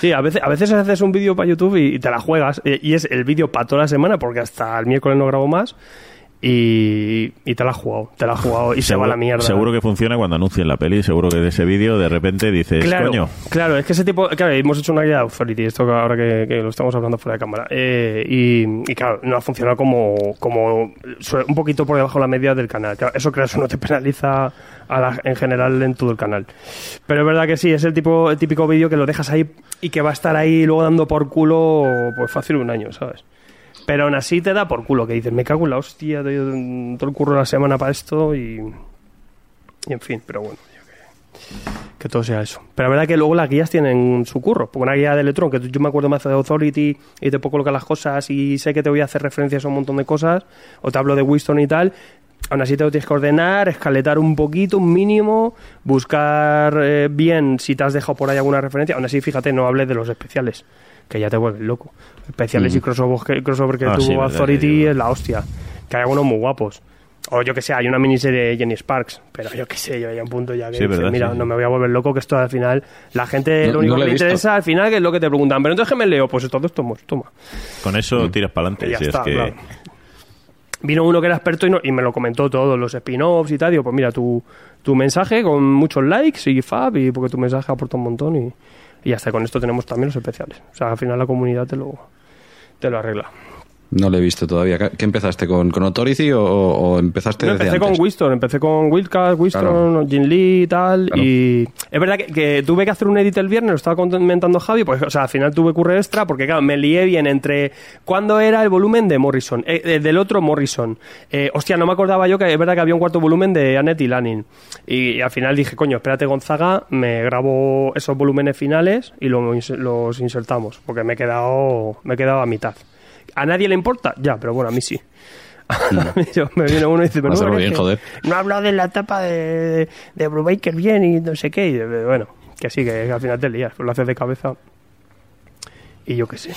Sí, a veces, a veces haces un vídeo para YouTube y, te la juegas. eh, Y es el vídeo para toda la semana, porque hasta el miércoles no grabo más. Y, y te la has jugado, te la has jugado y se va a la mierda. Seguro que funciona cuando anuncien la peli. Seguro que de ese vídeo de repente dices, Claro, coño. claro, es que ese tipo, claro, hemos hecho una guía de Authority, esto ahora que, que lo estamos hablando fuera de cámara, eh, y, y claro, no ha funcionado como, como un poquito por debajo de la media del canal. Claro, eso creo eso no te penaliza a la- en general en todo el canal. Pero es verdad que sí, es el tipo, el típico vídeo que lo dejas ahí y que va a estar ahí luego dando por culo, pues fácil un año, ¿sabes? Pero aún así te da por culo, que dices, me cago en la hostia, doy todo el curro la semana para esto y, y en fin, pero bueno, que, que todo sea eso. Pero la verdad que luego las guías tienen su curro, porque una guía de Electron, que yo me acuerdo más de Authority y te puedo colocar las cosas y sé que te voy a hacer referencias a un montón de cosas, o te hablo de Winston y tal, aún así te lo tienes que ordenar, escaletar un poquito, un mínimo, buscar eh, bien si te has dejado por ahí alguna referencia, aún así fíjate, no hables de los especiales que ya te vuelven loco. Especiales y crossover que, crossover que Ah, tuvo sí, verdad, Authority es la hostia. Que hay algunos muy guapos. O yo que sé, hay una miniserie de Jenny Sparks, pero yo que sé, yo hay un punto ya que Sí, verdad, mira, sí, no me voy a volver loco, que esto al final, la gente No- lo único no que lo le interesa al final que es lo que te preguntan, pero entonces que me leo, pues todos tomos, toma. Con eso tiras para adelante. Si está, es que... claro. Vino uno que era experto y, no- y me lo comentó todo, los spin-offs y tal. Digo, pues mira, tu, tu mensaje con muchos likes y fab, y porque tu mensaje aporta un montón. Y, y hasta con esto tenemos también los especiales. O sea, al final la comunidad te lo, te lo arregla. No lo he visto todavía. ¿Qué empezaste? ¿Con, con Authority o, o empezaste No, empecé con Winston, empecé con Wildcat, Winston, Claro. Jin Lee y tal. Claro. Y es verdad que, que tuve que hacer un edit el viernes, lo estaba comentando Javi, pues o sea, al final tuve curre extra porque claro, me lié bien entre cuándo era el volumen de Morrison, eh, eh, del otro Morrison. Eh, hostia, no me acordaba yo que es verdad que había un cuarto volumen de Annette y Lanin. Y, y al final dije, coño, espérate Gonzaga, me grabo esos volúmenes finales y lo- los insertamos, porque me he quedado, me he quedado a mitad. ¿A nadie le importa? Ya, pero bueno, a mí sí. Yo- me viene uno y dice, no, bien, joder. no ha hablado de la etapa de, de Brubaker bien y no sé qué. Y, eh, bueno, que sí, que al final te lías, pues lo haces de cabeza. Y yo qué sé.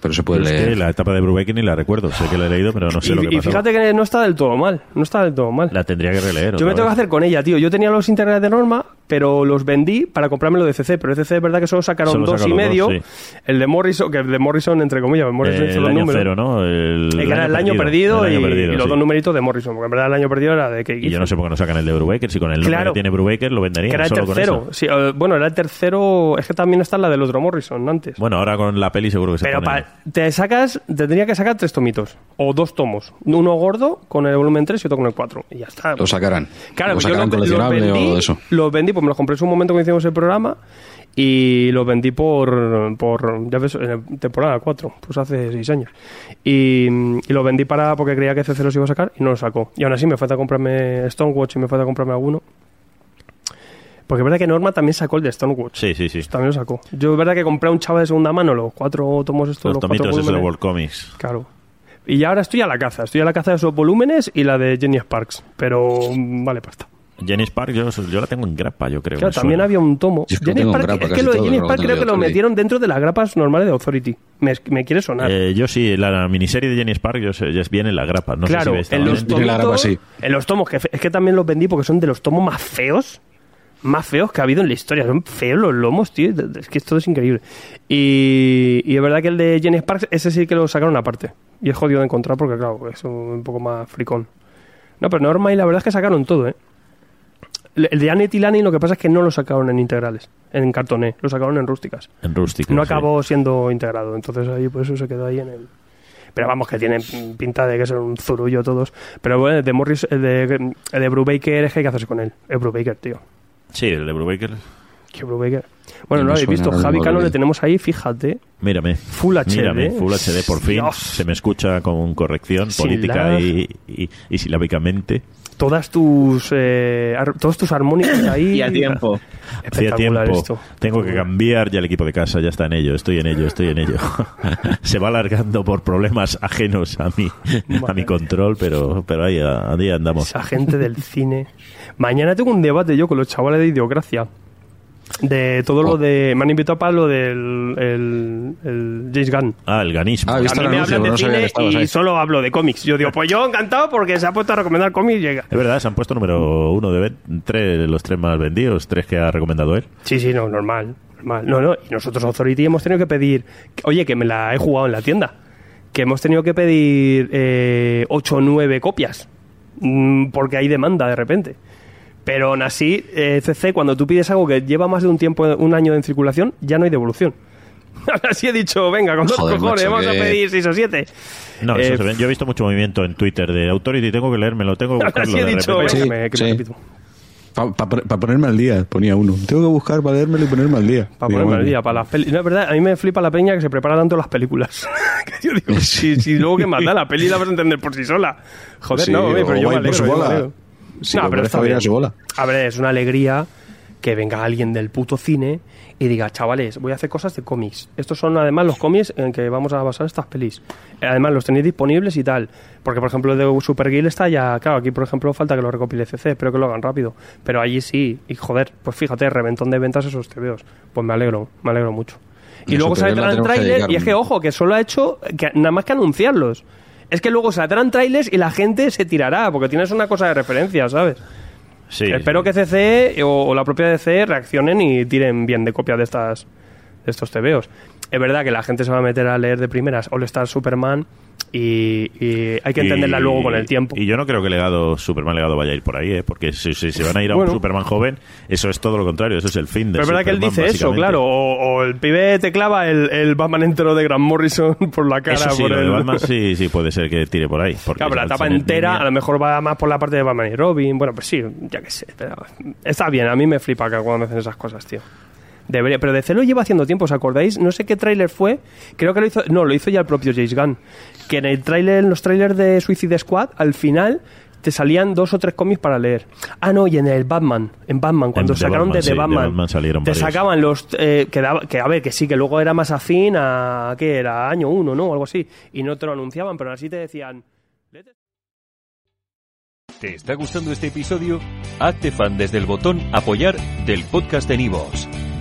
Pero se puede Pero es que leer. la etapa de Brubaker ni la recuerdo. Sé que la he leído, pero no sé y, lo que y pasó. fíjate que no está del todo mal. No está del todo mal. La tendría que releer. Yo me tengo que hacer con ella, tío. Yo tenía los integrales de norma, pero los vendí para comprármelo de CC. Pero de CC es verdad que solo sacaron Solo dos y dos, medio. sí. El de Morrison, que el de Morrison, entre comillas, Morrison Eh, hizo el los año números. cero, ¿no? El, El que era el año perdido, El año y, perdido, y los dos numeritos de Morrison. Porque en verdad el año perdido era de que Y yo no sé por qué no sacan el de Brubaker. Si con el nombre Claro. que tiene Brubaker lo venderían. Que era el solo con tercero. eso. Sí, eh, bueno, era el tercero. Es que también está la del otro Morrison antes. Bueno, ahora con la peli seguro que se Pero pone- pa- te sacas, te tendría que sacar tres tomitos. O dos tomos. Uno gordo con el volumen 3 y otro con el 4. Y ya está. Lo sacarán. Claro, lo yo sacarán lo- coleccionable vendí, o eso. Los vendí, pues me los compré en su momento cuando hicimos el programa. Y los vendí por, por ya ves, en temporada 4, pues hace 6 años. Y, y los vendí para porque creía que CC los iba a sacar y no los sacó. Y aún así me falta comprarme Stonewatch y me falta comprarme alguno. Porque es verdad que Norma también sacó el de Stonewatch. Sí, sí, sí. También lo sacó. Yo es verdad que compré a un chaval de segunda mano los cuatro tomos estos. Los los cuatro tomitos esos de. World Comics. Claro. Y ahora estoy a la caza. Estoy a la caza de esos volúmenes y la de Jenny Sparks. Pero mm, vale, pasta. Jenny Spark yo, yo la tengo en grapa, yo creo. Claro, también suena. había un tomo. Yo es que lo Jenny Spark- grapa es que lo de Jenny Spark creo que lo metieron dentro de las grapas normales de Authority. Me, me quiere sonar. Eh, yo sí, la miniserie de Jenny Spark yo sé, ya es bien en la grapa. No claro, sé si en los la grapa así. en los tomos, que es que también los vendí porque son de los tomos más feos, más feos que ha habido en la historia. Son feos los lomos, tío. Es que esto es increíble. Y, y es verdad que el de Jenny Sparks, ese sí que lo sacaron aparte. Y es jodido de encontrar porque, claro, es un poco más fricón. No, pero Norma y la verdad es que sacaron todo, ¿eh? El de Annette y Lani lo que pasa es que no lo sacaron en integrales, en cartoné, lo sacaron en rústicas. En rústico. No sí. acabó siendo integrado, entonces ahí por eso se quedó ahí en el... Pero vamos, que tienen pinta de que son un zurullo todos. Pero bueno, el de Morris, el de, el de Brubaker es que hay que hacerse con él. El Brubaker, tío. Sí, el de Brubaker. Que Brubaker. Bueno, No lo habéis visto. Javi Cano le tenemos ahí, fíjate. Mírame. Full HD. Mírame, Full HD, por fin. Dios. Se me escucha con corrección Sin política y, y, y silábicamente. Todas tus, eh, ar- todos tus armónicos ahí. Y a tiempo. Hacía tiempo. esto. Tengo que cambiar ya el equipo de casa, ya está en ello, estoy en ello, estoy en ello. Se va alargando por problemas ajenos a mí, a mi control, pero, pero ahí, a- ahí andamos. Esa gente del cine. Mañana tengo un debate yo con los chavales de Idiocracia. De todo lo Oh. de. Me han invitado para lo del el, el James Gunn. Ah, el ganismo. Ah, A ¿viste mí el me anuncio? hablan de No cine y ahí. solo hablo de cómics. Yo digo, pues yo encantado porque se ha puesto a recomendar cómics. y llega. Es verdad, se han puesto número uno de tres, los tres más vendidos, tres que ha recomendado él. Sí, sí, no, normal. Normal. No, no, y nosotros Authority hemos tenido que pedir, oye, que me la he jugado en la tienda, que hemos tenido que pedir eh, 8 o 9 copias, mm, porque hay demanda de repente. Pero aún así, eh, CC, cuando tú pides algo que lleva más de un tiempo, un año en circulación, ya no hay devolución. Así he dicho, venga, con dos Joder, cojones, macho, vamos a que- pedir 6 o 7. No, eso se ve. Yo he visto mucho movimiento en Twitter de Authority, tengo que leérmelo, tengo que buscarlo Así he dicho, venga, que me, que me Sí. repito. Para ponerme al día, ponía uno. Tengo que buscar para leérmelo y ponerme al día. Para ponerme al día, para las pelis. No, es verdad, a mí me flipa la peña que se prepara tanto las películas. que yo digo, si, si luego que manda la peli la vas a entender por sí sola. Joder, Sí, no, hombre, pero yo me alegro, yo me alegro. No, lo pero está bien. a su bola. A ver, es una alegría que venga alguien del puto cine y diga, chavales, voy a hacer cosas de cómics. Estos son además los cómics en que vamos a basar estas pelis. Además, los tenéis disponibles y tal. Porque, por ejemplo, el de Supergirl está ya... Claro, aquí, por ejemplo, falta que lo recopile CC. Espero que lo hagan rápido. Pero allí sí. Y, joder, pues fíjate, reventón de ventas esos tebeos. Pues me alegro, me alegro mucho. Y De luego que trailers dedicar y es que, ojo, que solo ha hecho que, nada más que anunciarlos. Es que luego saldrán trailers y la gente se tirará, porque tienes una cosa de referencia, ¿sabes? Sí, Espero que CC o, o la propia DC reaccionen y tiren bien de copia de estas de estos TVOs. Es verdad que la gente se va a meter a leer de primeras All Star Superman y, y hay que entenderla Y- luego con el tiempo. Y yo no creo que legado Superman legado vaya a ir por ahí, ¿eh? porque si, si se van a ir a Bueno. un Superman joven, eso es todo lo contrario, eso es el fin de Pero es verdad que él dice eso, claro. O, o el pibe te clava el, el Batman entero de Grant Morrison por la cara. Eso sí, por lo de el... Batman sí, sí puede ser que tire por ahí. Porque Claro, pero la etapa entera línea- a lo mejor va más por la parte de Batman y Robin. Bueno, pues sí, ya que sé. pero está bien, a mí me flipa que cuando hacen esas cosas, tío. Debería, pero DC lo lleva haciendo tiempo, ¿os acordáis? No sé qué tráiler fue. Creo que lo hizo. No, lo hizo ya el propio James Gunn. Que en el tráiler, en los trailers de Suicide Squad, al final te salían dos o tres cómics para leer. Ah, no, y en el Batman. En Batman, cuando En sacaron Batman, de sí, de Batman. Batman salieron te varios. sacaban los. eh, que, daba- que a ver, que sí, que luego era más afín a. ¿Qué era? Año uno, ¿no? Algo así. Y no te lo anunciaban, pero así te decían. ¿Te está gustando este episodio? Hazte fan desde el botón Apoyar del podcast de Nivos.